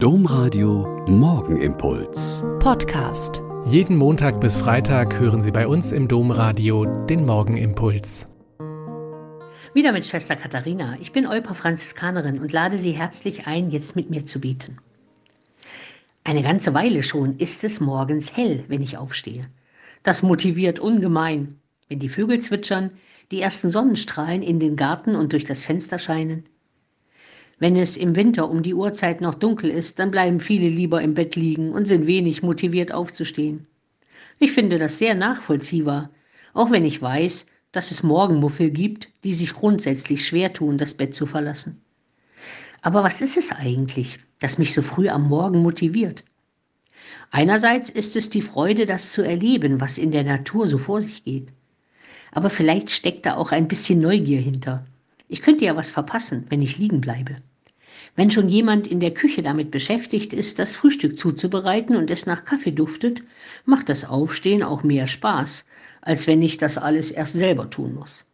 Domradio Morgenimpuls. Podcast. Jeden Montag bis Freitag hören Sie bei uns im Domradio den Morgenimpuls. Wieder mit Schwester Katharina. Ich bin Euper Franziskanerin und lade Sie herzlich ein, jetzt mit mir zu beten. Eine ganze Weile schon ist es morgens hell, wenn ich aufstehe. Das motiviert ungemein, wenn die Vögel zwitschern, die ersten Sonnenstrahlen in den Garten und durch das Fenster scheinen. Wenn es im Winter um die Uhrzeit noch dunkel ist, dann bleiben viele lieber im Bett liegen und sind wenig motiviert aufzustehen. Ich finde das sehr nachvollziehbar, auch wenn ich weiß, dass es Morgenmuffel gibt, die sich grundsätzlich schwer tun, das Bett zu verlassen. Aber was ist es eigentlich, das mich so früh am Morgen motiviert? Einerseits ist es die Freude, das zu erleben, was in der Natur so vor sich geht. Aber vielleicht steckt da auch ein bisschen Neugier hinter. Ich könnte ja was verpassen, wenn ich liegen bleibe. Wenn schon jemand in der Küche damit beschäftigt ist, das Frühstück zuzubereiten und es nach Kaffee duftet, macht das Aufstehen auch mehr Spaß, als wenn ich das alles erst selber tun muss.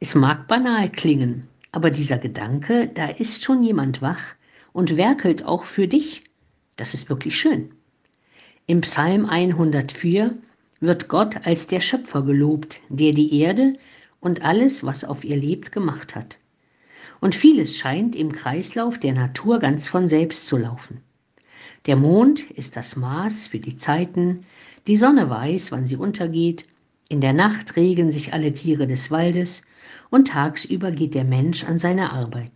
Es mag banal klingen, aber dieser Gedanke, da ist schon jemand wach und werkelt auch für dich, das ist wirklich schön. Im Psalm 104 wird Gott als der Schöpfer gelobt, der die Erde und alles, was auf ihr lebt, gemacht hat und vieles scheint im Kreislauf der Natur ganz von selbst zu laufen. Der Mond ist das Maß für die Zeiten, die Sonne weiß, wann sie untergeht, in der Nacht regen sich alle Tiere des Waldes und tagsüber geht der Mensch an seine Arbeit.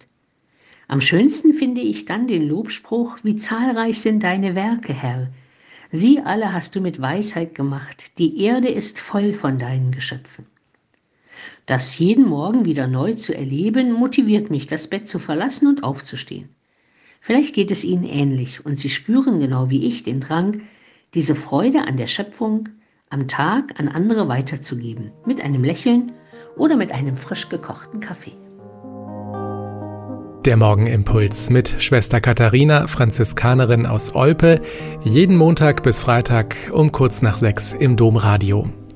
Am schönsten finde ich dann den Lobspruch, wie zahlreich sind deine Werke, Herr. Sie alle hast du mit Weisheit gemacht, die Erde ist voll von deinen Geschöpfen. Das jeden Morgen wieder neu zu erleben, motiviert mich, das Bett zu verlassen und aufzustehen. Vielleicht geht es Ihnen ähnlich und Sie spüren genau wie ich den Drang, diese Freude an der Schöpfung am Tag an andere weiterzugeben, mit einem Lächeln oder mit einem frisch gekochten Kaffee. Der Morgenimpuls mit Schwester Katharina, Franziskanerin aus Olpe, jeden Montag bis Freitag um kurz nach sechs im Domradio.